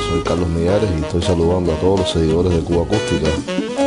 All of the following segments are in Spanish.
Soy Carlos Millares y estoy saludando a todos los seguidores de Cuba Acústica.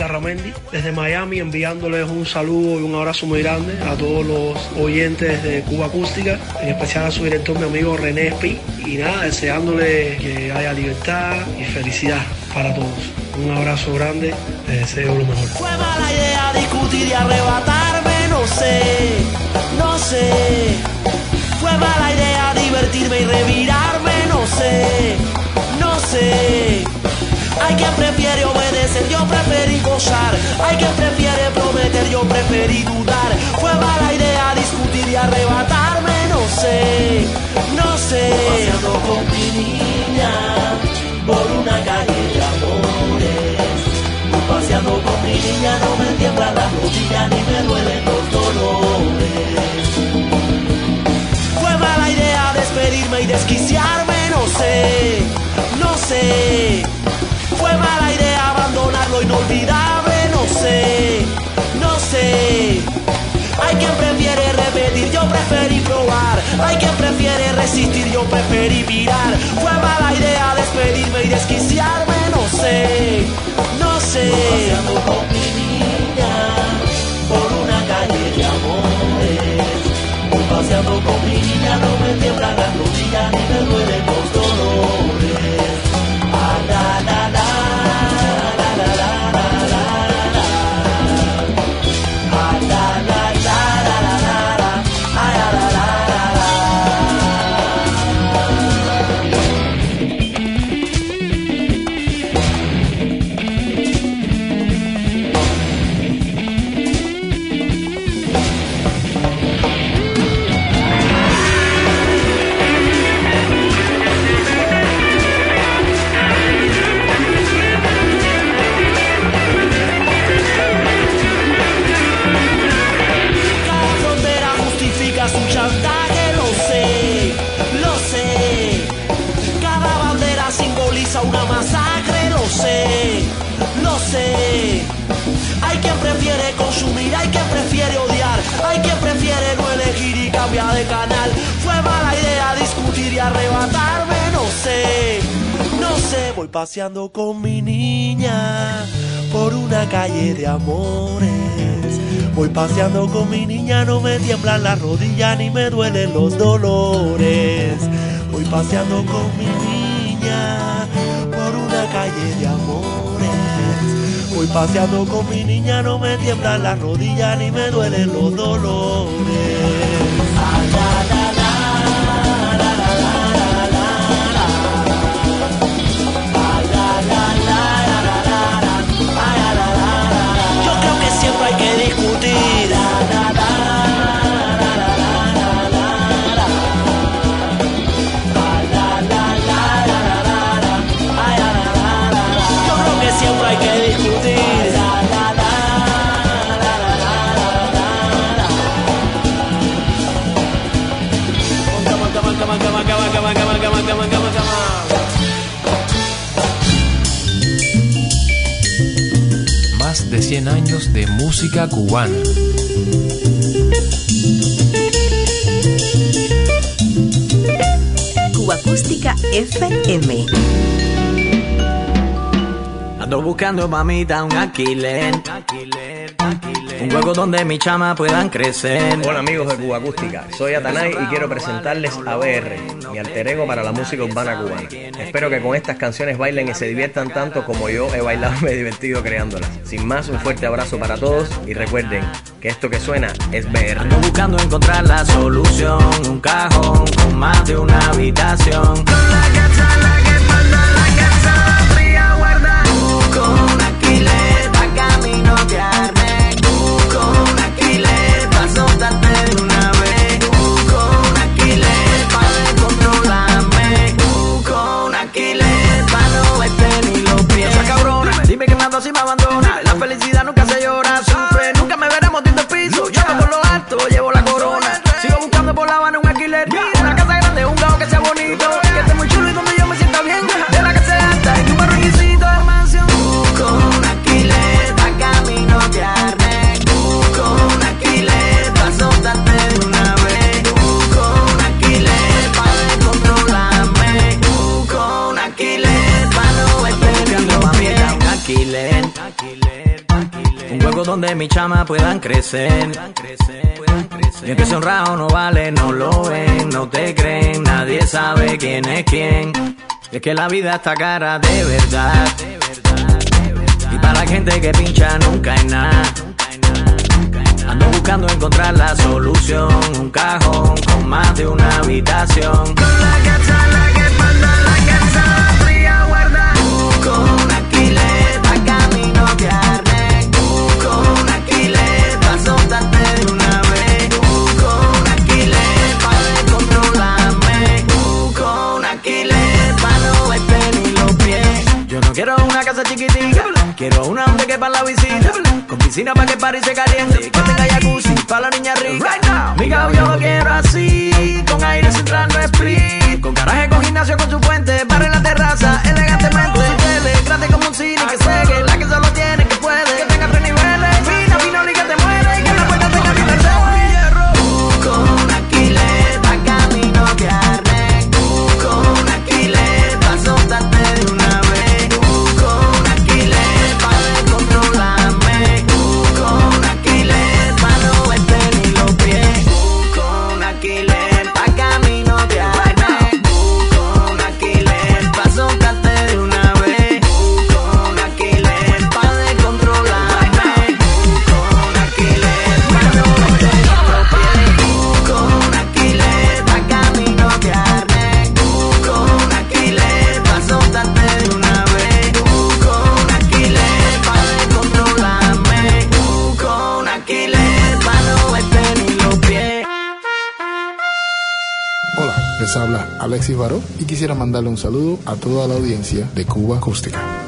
Larramendi desde Miami enviándoles un saludo y un abrazo muy grande a todos los oyentes de Cuba Acústica, en especial a su director, mi amigo René Espi. Y nada, deseándole que haya libertad y felicidad para todos. Un abrazo grande, les deseo lo mejor. Fue mala idea discutir y arrebatarme, no sé, no sé. Fue mala idea divertirme y revirarme, no sé, no sé. Hay quien prefiere obedecer, yo preferí gozar. Hay quien prefiere prometer, yo preferí dudar. Fue mala idea discutir y arrebatarme, no sé, no sé. Paseando con mi niña por una calle de amores. Voy paseando con mi niña, no me tiemblan las rodillas ni me duelen los dolores. Fue mala idea despedirme y desquiciarme, no sé, no sé. Fue mala idea abandonarlo inolvidable, no sé, no sé. Hay quien prefiere repetir, yo preferí probar. Hay quien prefiere resistir, yo preferí mirar. Fue mala idea despedirme y desquiciarme, no sé, no sé. Con mi niña por una calle de amores. Paseando con mi niña, no me tiemblan las rodillas ni me duelen Voy paseando con mi niña por una calle de amores. Voy paseando con mi niña, no me tiemblan las rodillas ni me duelen los dolores. Voy paseando con mi niña por una calle de amores. Voy paseando con mi niña, no me tiemblan las rodillas ni me duelen los dolores. 100 años de música cubana. Cuba Acústica FM. Ando buscando mamita un alquiler. Un juego donde mi chama puedan crecer. Hola amigos de Cuba Acústica, soy Atanay y quiero presentarles a BR, mi alter ego para la música urbana cubana. Espero que con estas canciones bailen y se diviertan tanto como yo he bailado y me he divertido creándolas. Sin más, un fuerte abrazo para todos y recuerden que esto que suena es. Ando buscando encontrar la solución. Un cajón con más de una habitación. Mi chama puedan crecer. Y que honrado no vale, no lo ven, no te creen, nadie sabe quién es quién. Es que la vida está cara de verdad. Y para la gente que pincha nunca hay nada. Ando buscando encontrar la solución, un cajón con más de una habitación. Casa chiquitita, quiero una donde que para la visita. Con piscina para que París se caliente, que tenga jacuzzi para la niña rica. Mi yo lo quiero así, con aire central no split. Con garaje, con gimnasio, con su fuente, para la Y quisiera mandarle un saludo a toda la audiencia de Cuba. Acústica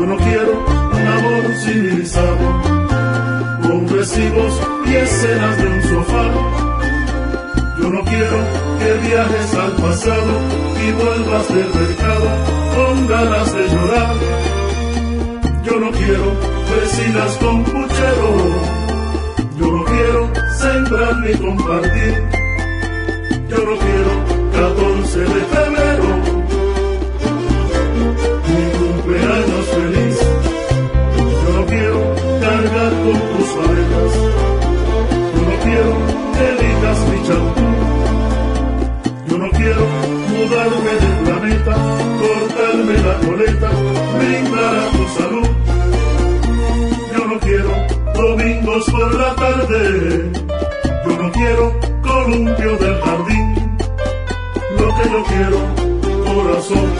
Yo no quiero un amor civilizado, con recibos y escenas de un sofá. Yo no quiero que viajes al pasado y vuelvas del mercado con ganas de llorar. Yo no quiero vecinas con puchero, yo no quiero sembrar ni compartir. Yo no quiero 14 de febrero Yo no quiero columpio del jardín. Lo que yo quiero, corazón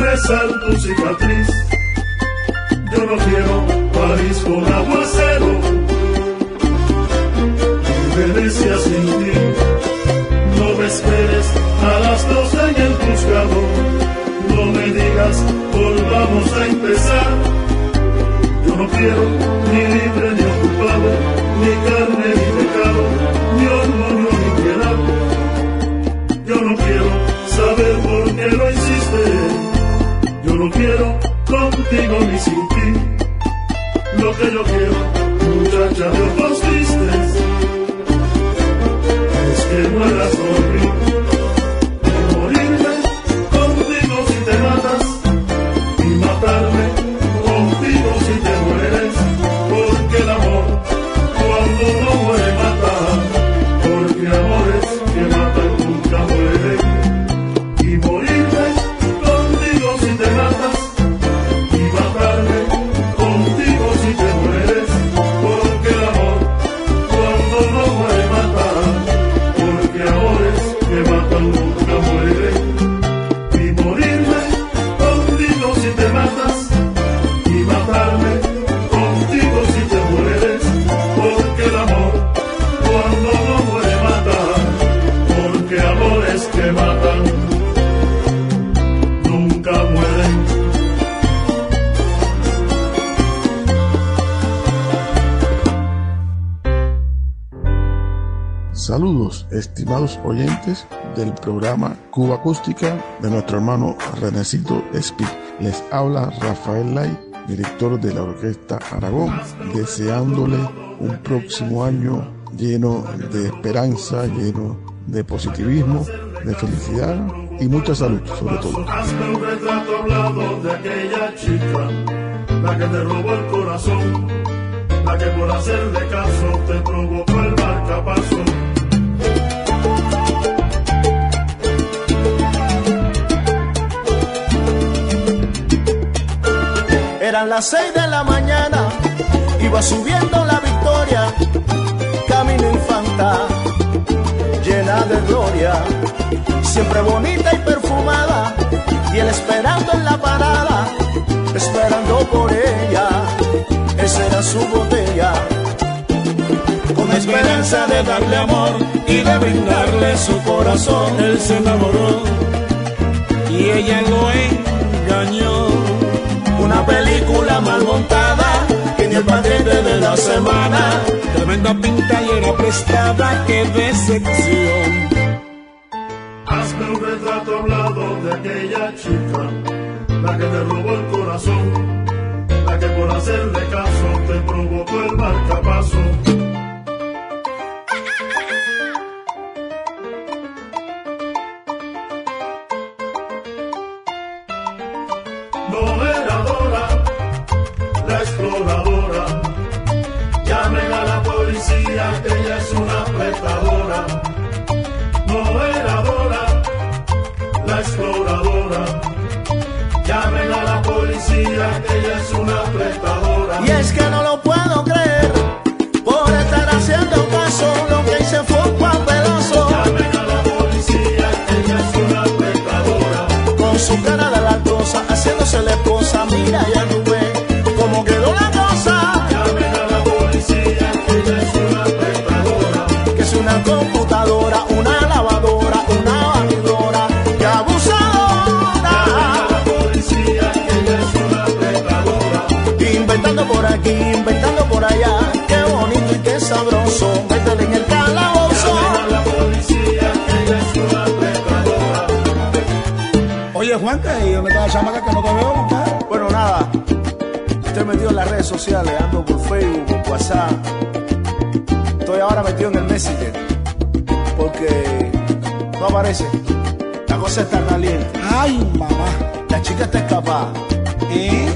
besar tu cicatriz. Yo no quiero París con aguacero. Y Venecia sin ti. No me esperes a las dos en el juzgado. No me digas, volvamos a empezar. Yo no quiero ni libre ni ocupado, ni carne ni no quiero contigo ni sin ti. Lo que yo quiero, muchacha de ojos oyentes del programa Cuba Acústica de nuestro hermano Renecito Speak. Les habla Rafael Lai, director de la Orquesta Aragón, deseándole un próximo año lleno de esperanza, lleno de positivismo, de felicidad y mucha salud sobre todo. La que te robó el corazón, la que por hacerle caso te provocó el marcapaso. Eran las seis de la mañana, iba subiendo la victoria, camino infanta, llena de gloria, siempre bonita y perfumada, y él esperando en la parada, esperando por ella, esa era su botella. Con esperanza de darle amor y de brindarle su corazón, él se enamoró y ella lo engañó una película mal montada, que ni el paquete de la semana, tremenda pinta y era prestada, qué decepción. Hazme un retrato hablado de aquella chica, la que te robó el corazón, la que por hacerle caso te provocó el marcapaso. su cara chamaca que no te veo, compadre. Bueno, nada. Estoy metido en las redes sociales, ando por Facebook, por WhatsApp. Estoy ahora metido en el Messenger. Porque no aparece. La cosa está caliente. Ay, mamá. La chica está escapada. ¿Eh?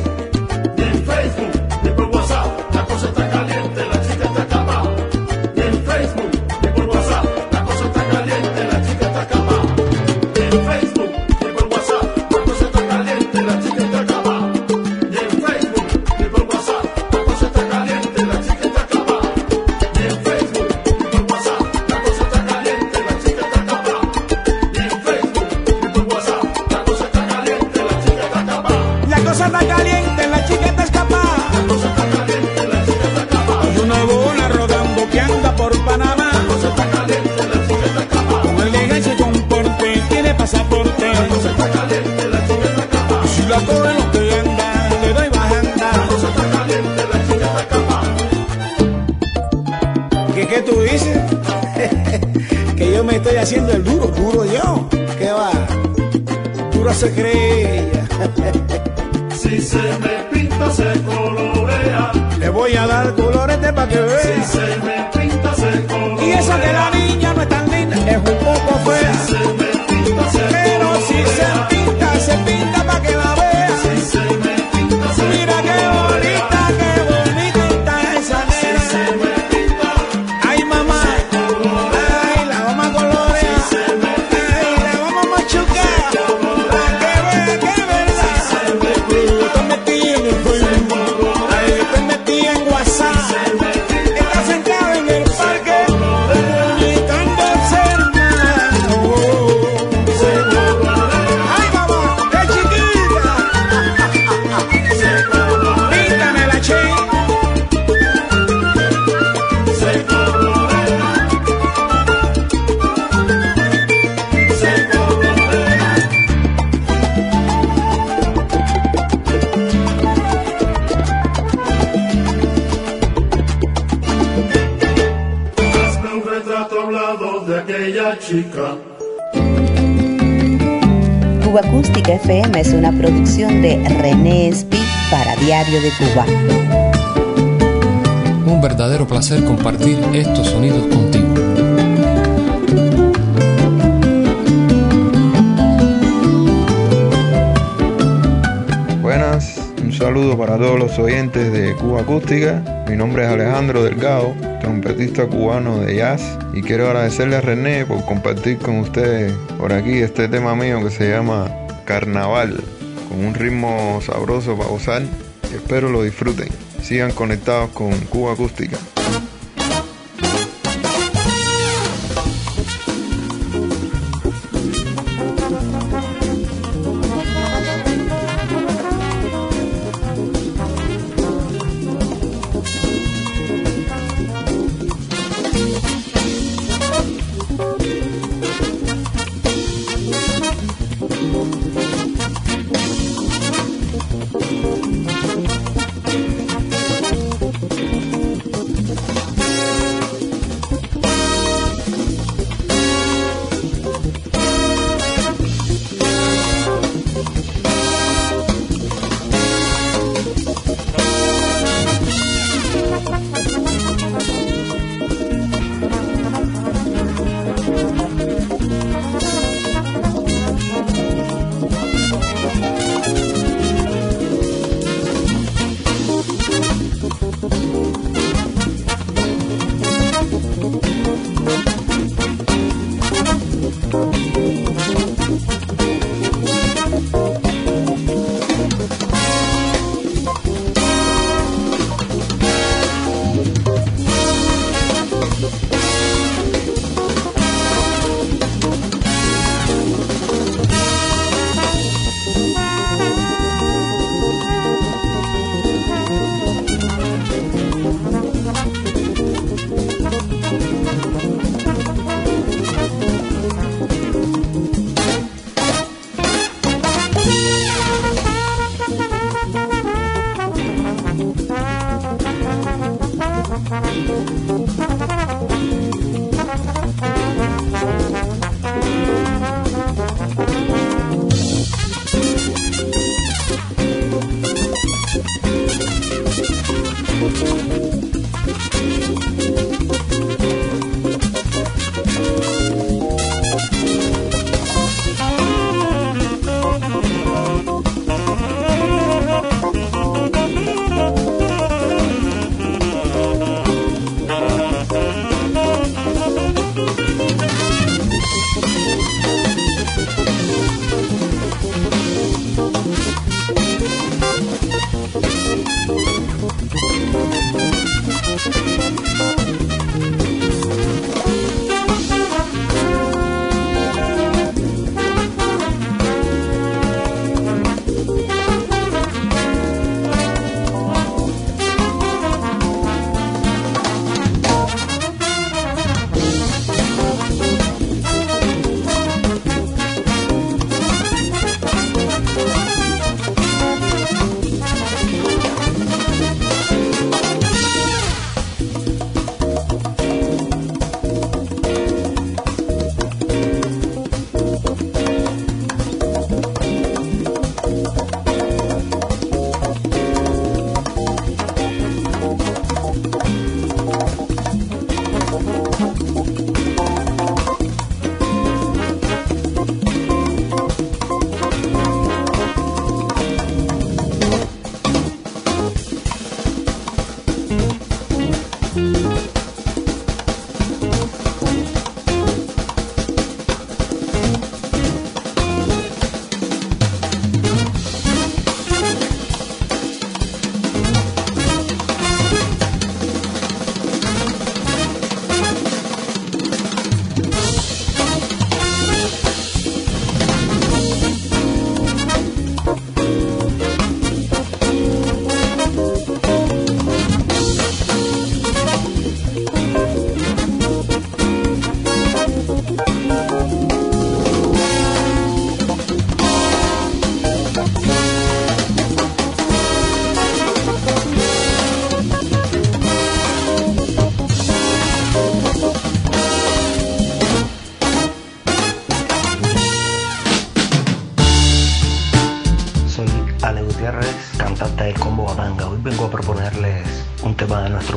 De Cuba. Un verdadero placer compartir estos sonidos contigo. Buenas, un saludo para todos los oyentes de Cuba Acústica. Mi nombre es Alejandro Delgado, trompetista cubano de jazz y quiero agradecerle a René por compartir con ustedes por aquí este tema mío que se llama Carnaval, con un ritmo sabroso para gozar Espero lo disfruten. Sigan conectados con Cuba Acústica.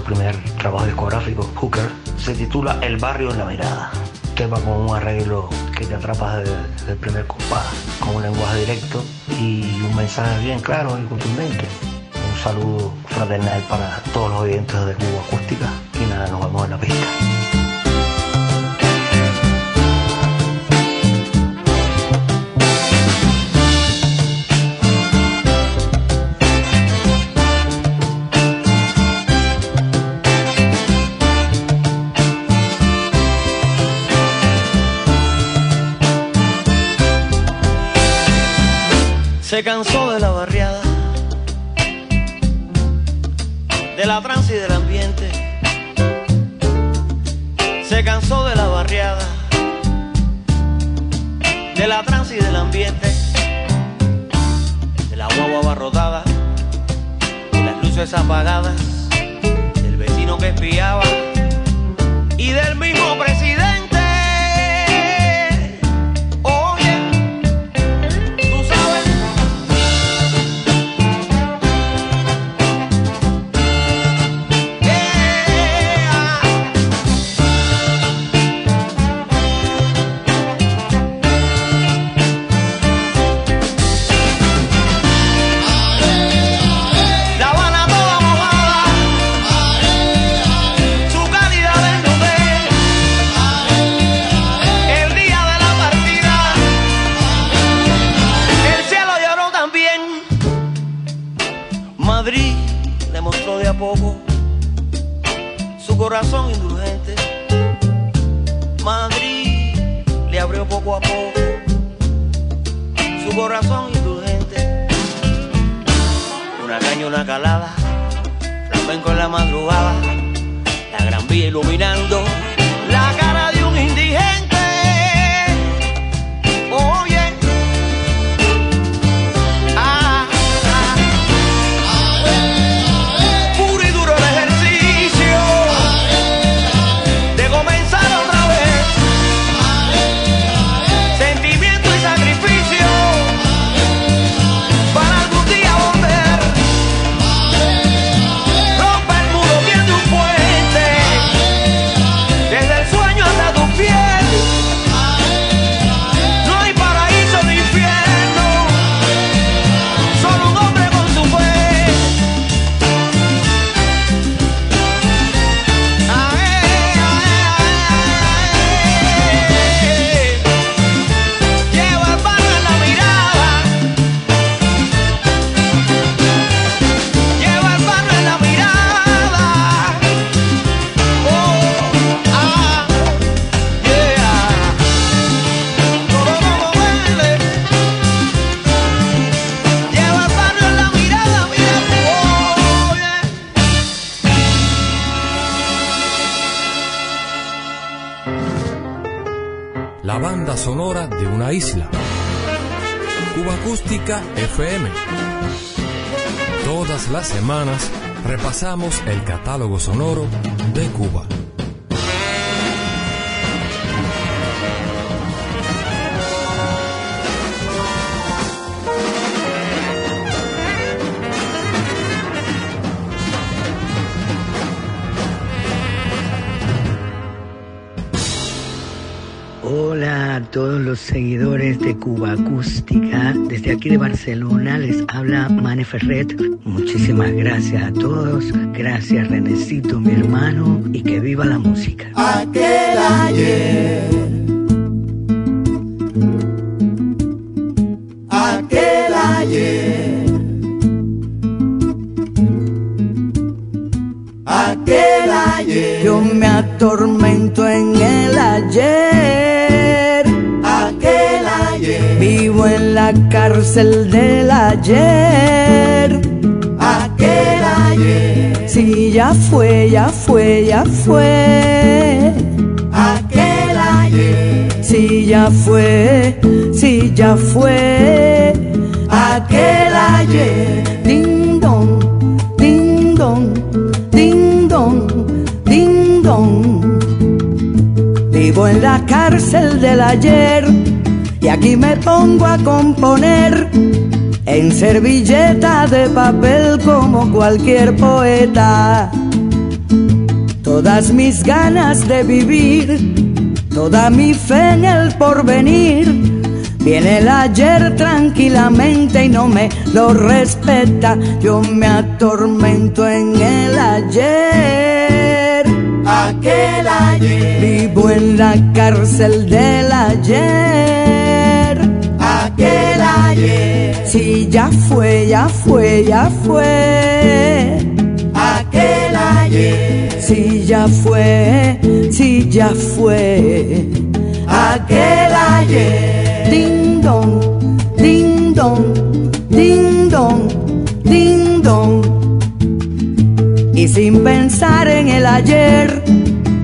primer trabajo discográfico, Hooker, se titula El barrio en la mirada. Tema con un arreglo que te atrapa desde el primer compás, con un lenguaje directo y un mensaje bien claro y contundente. Un saludo fraternal para todos los oyentes de Cuba Acústica y nada, nos vemos en la pista. se cansó de la banda sonora de una isla. Cuba Acústica FM. Todas las semanas repasamos el catálogo sonoro de Cuba. Todos los seguidores de Cuba Acústica. Desde aquí de Barcelona les habla Mane Ferret. Muchísimas gracias a todos. Gracias Renecito, mi hermano, y que viva la música. Aquel ayer. Aquel ayer. Aquel ayer. Yo me atormento cárcel del ayer. Aquel ayer. Si ya fue, ya fue, ya fue. Aquel ayer. Si ya fue, si ya fue. Aquel ayer. Ding dong, ding dong, ding dong, ding dong. Vivo en la cárcel del ayer y aquí me pongo a componer en servilleta de papel como cualquier poeta. Todas mis ganas de vivir, toda mi fe en el porvenir. Viene el ayer tranquilamente y no me lo respeta. Yo me atormento en el ayer. Aquel ayer. Vivo en la cárcel del ayer. Ayer. Si ya fue, ya fue, ya fue. Aquel ayer. Si ya fue, si ya fue. Aquel ayer. Ding dong, ding dong, ding dong, ding dong. Y sin pensar en el ayer,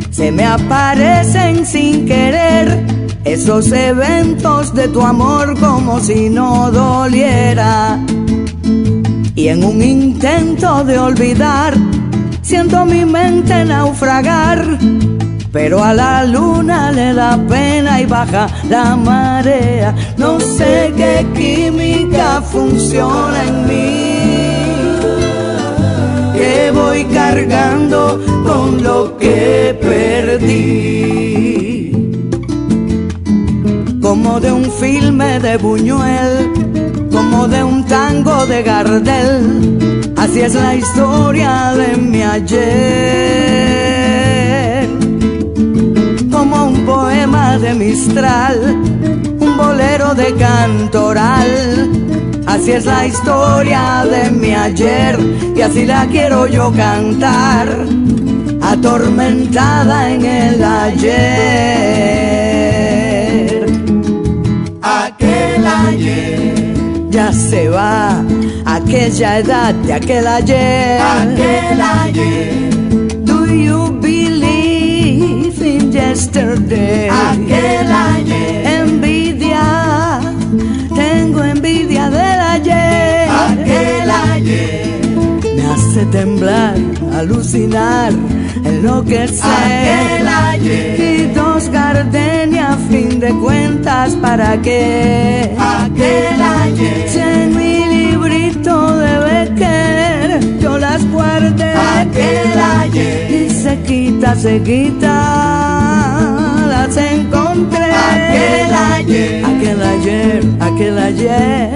se me aparecen sin querer esos eventos de tu amor como si no doliera. Y en un intento de olvidar, siento mi mente naufragar. Pero a la luna le da pena y baja la marea. No sé qué química funciona en mí. Que voy cargando con lo que perdí. Como de un filme de Buñuel, como de un tango de Gardel. Así es la historia de mi ayer como un poema de Mistral, un bolero de cantoral. Así es la historia de mi ayer y así la quiero yo cantar, atormentada en el ayer. Aquel ayer. Ya se va aquella edad de aquel ayer. Aquel ayer. Do you believe in yesterday? Aquel ayer. Envidia, tengo envidia del ayer. Aquel ayer. Me hace temblar, alucinar, enloquecer. Aquel ayer. Y dos gardenias, a fin de cuentas, ¿para qué? Aquel ayer. Si en mi librito de Becker yo las guardé. Aquel ayer. Y se quita, se quita, las encontré. Aquel ayer. Aquel ayer, aquel ayer,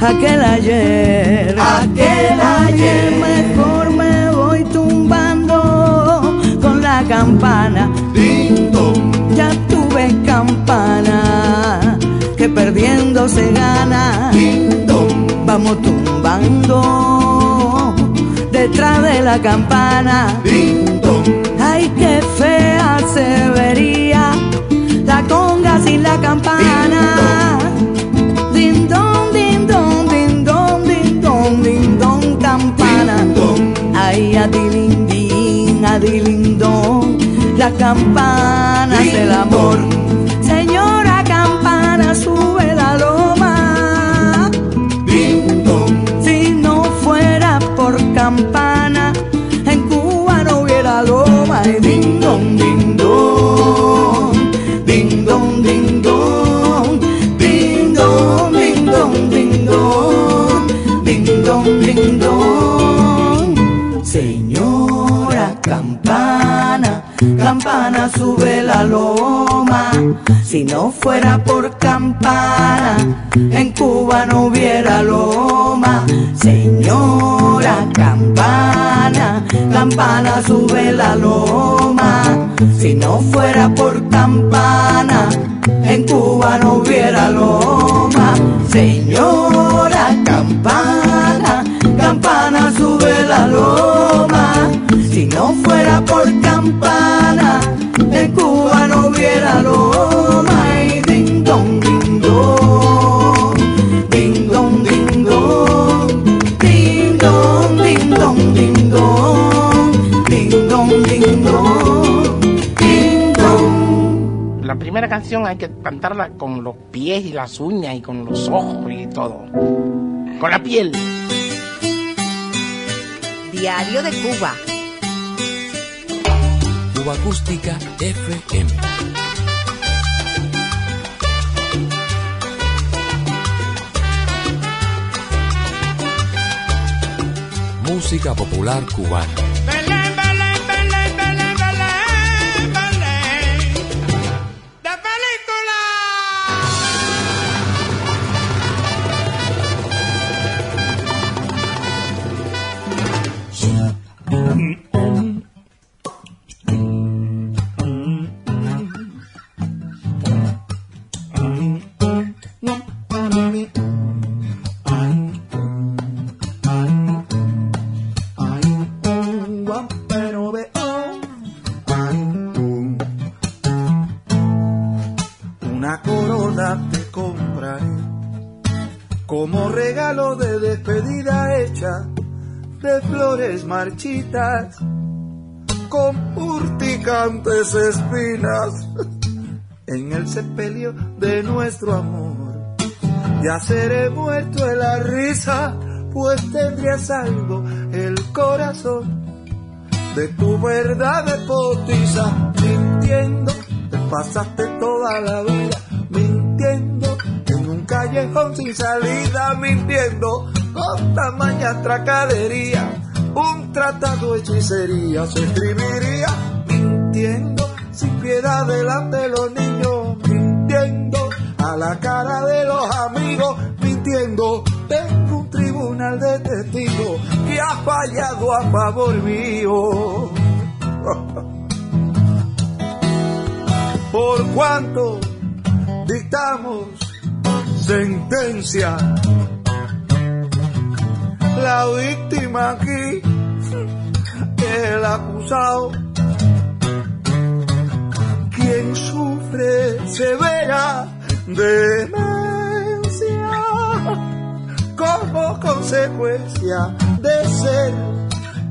aquel ayer. Aquel ayer. Mejor me campana. Ya tuve campana, que perdiendo se gana. Vamos tumbando detrás de la campana. Ay, qué fea se vería la conga sin la campana. Din don, din don, din don, din don, din don, campana. Ay, adilindín, adilindón, la campana del amor. Campana sube la loma. Si no fuera por campana, en Cuba no hubiera loma. Señora campana, campana sube la loma. Si no fuera por campana, en Cuba no hubiera loma. Señora campana, en Cuba no hubiera loma. Y ding dong, ding dong, ding dong, ding dong, ding dong, ding dong, ding dong, ding dong, ding dong, ding dong. La primera canción hay que cantarla con los pies y las uñas y con los ojos y todo. Con la piel. Diario de Cuba. Acústica FM. Música popular cubana. Flores marchitas con urticantes espinas en el sepelio de nuestro amor. Ya seré muerto de la risa, pues tendría salvo el corazón de tu verdad de mintiendo, te pasaste toda la vida mintiendo callejón sin salida, mintiendo con tamaña tracadería, un tratado hechicería se escribiría mintiendo sin piedad delante de los niños, mintiendo a la cara de los amigos, mintiendo. Tengo un tribunal de testigos que ha fallado a favor mío. Por cuanto dictamos sentencia, la víctima aquí el acusado. Quien sufre severa demencia como consecuencia de ser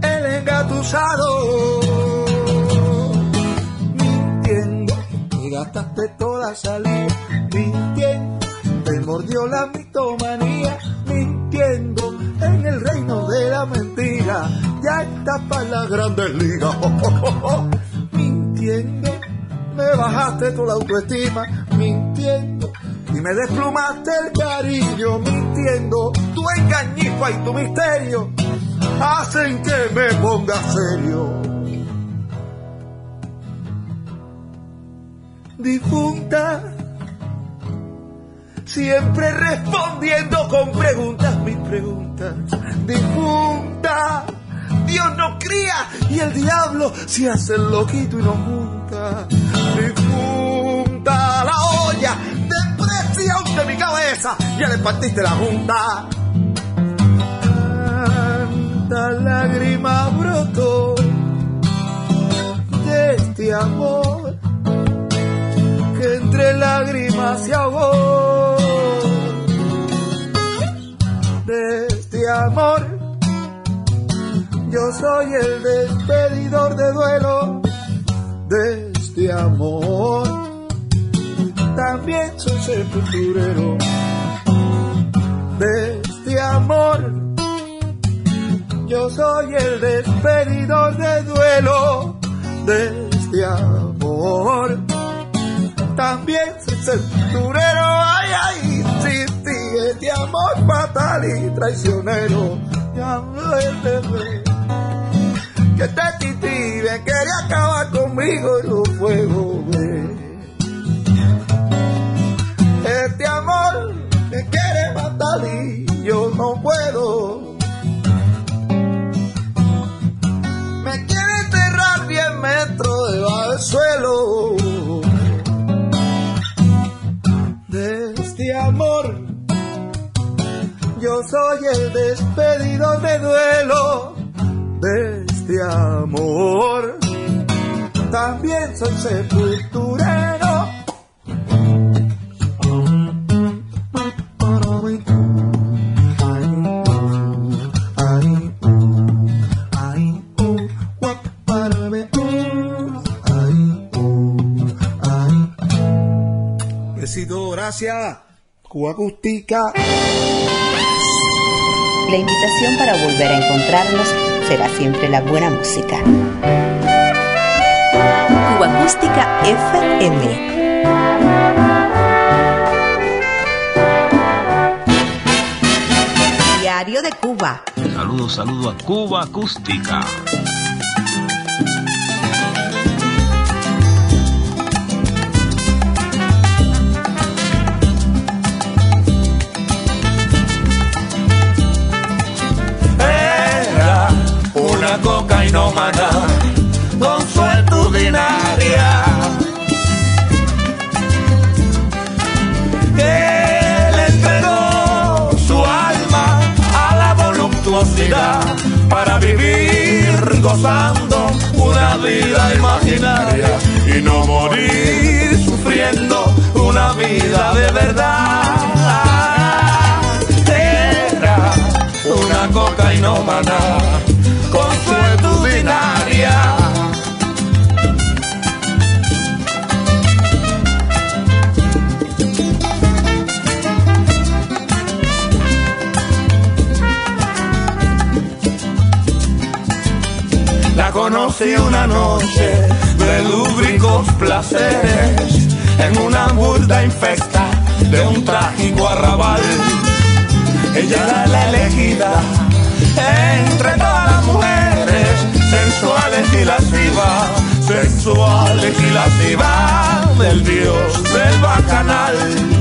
el engatusado. Mintiendo, y gastaste toda salida, mintiendo, te mordió la mitomanía, mintiendo en el reino de la mentira, ya está para las grandes ligas. mintiendo, me bajaste tu la autoestima, mintiendo, y me desplumaste el cariño, mintiendo, tu engañifa y tu misterio hacen que me ponga serio. Difunta, siempre respondiendo con preguntas, mis preguntas. Difunta, Dios no cría y el diablo se hace loquito y nos junta. Difunta, la olla de presión de mi cabeza, ya le partiste la junta. Tanta lágrima brotó de este amor que entre lágrimas se ahogó. De este amor, yo soy el despedidor de duelo. De este amor, también soy sepulturero. De este amor, yo soy el despedidor de duelo. De este amor también soy sepulturero, ay, ay, de amor fatal y traicionero. Ya, que este tití me quería acabar conmigo en los fuegos. Este amor me quiere matar y yo no puedo. Me quiere enterrar 10 metros debajo del suelo. De este amor, yo soy el despedido de duelo. De este amor, también soy sepulturero. Besito, gracias. Cuba Acústica. La invitación para volver a encontrarnos será siempre la buena música. Cuba Acústica FM. Diario de Cuba. Saludos, saludos a Cuba Acústica. Cocainómana consuetudinaria que le entregó su alma a la voluptuosidad para vivir gozando una vida imaginaria y no morir sufriendo una vida de verdad. Era una cocainómana Conocí una noche de lúbricos placeres en una burda infecta de un trágico arrabal. Ella era la elegida entre todas las mujeres sensuales y lascivas, sensuales y lascivas del dios del bacanal.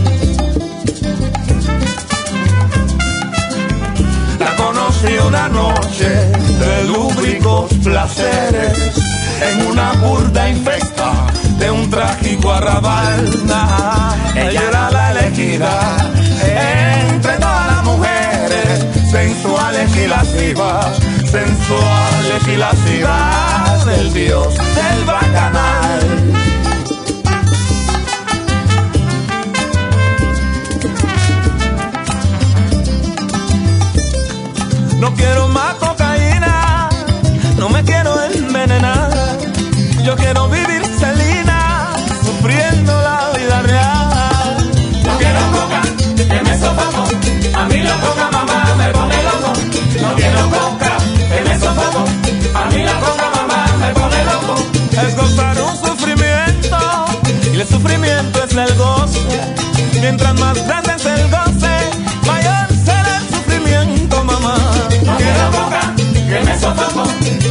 Conocí una noche de lúbricos placeres en una burda infecta de un trágico arrabal. Ella era la elegida entre todas las mujeres sensuales y lascivas, sensuales y lascivas el goce. Mientras más grande es el goce, mayor será el sufrimiento, mamá. No quiero coca, que me sofoco.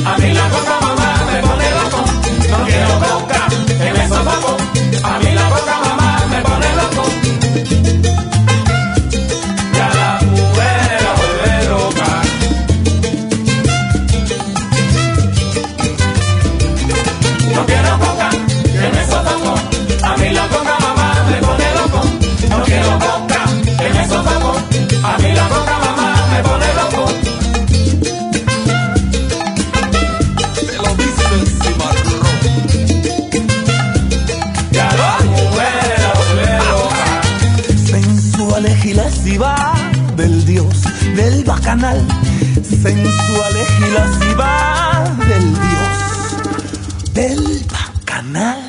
A mí la coca mamá me pone loco. No quiero coca, del bacanal. Sensual y del dios del bacanal.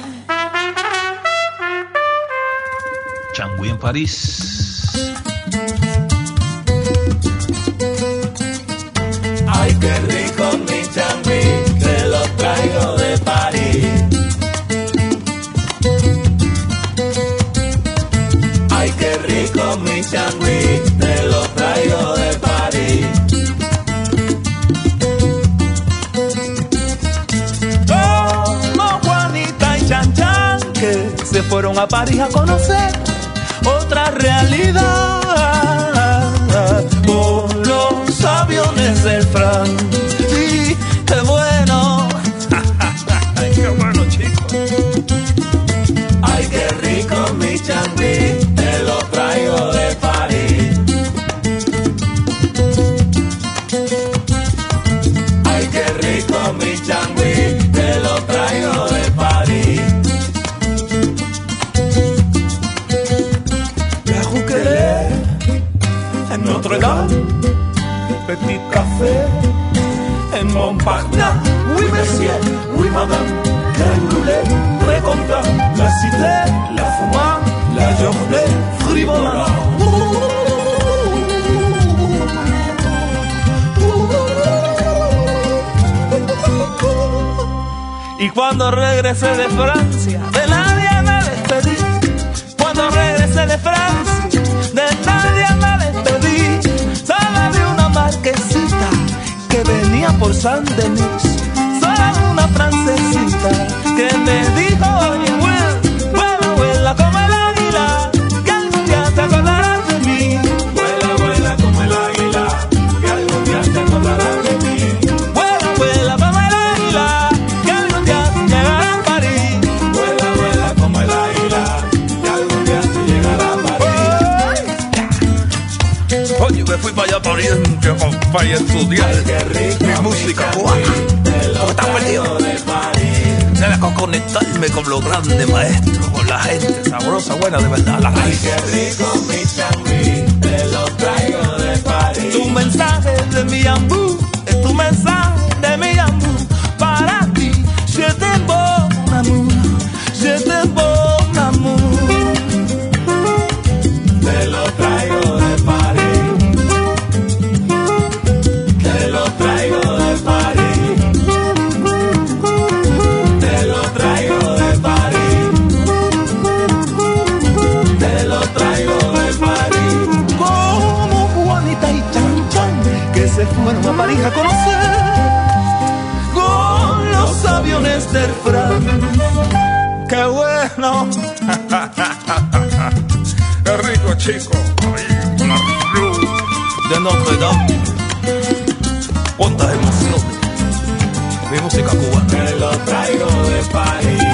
Changui en París. A París conocer cuando regresé de Francia, de nadie me despedí. Cuando regresé de Francia, de nadie me despedí. Solo vi una marquesita que venía por San Denis. Solo una francesita que me dijo, Oye, me fui para allá para Oriente pa- para estudiar mi música cubana. Porque está perdido. Debe conectarme con los grandes maestros, con la gente sabrosa, buena de verdad, la raíz. Qué rico mi changuí, te lo traigo de París. Tu mensaje de mi ambú, París a conocer con los aviones del Fran. ¡Qué bueno! ¡Qué rico, chico! De Notre Dame. ¿Cuántas emociones? Mi música cubana. Te lo traigo de París.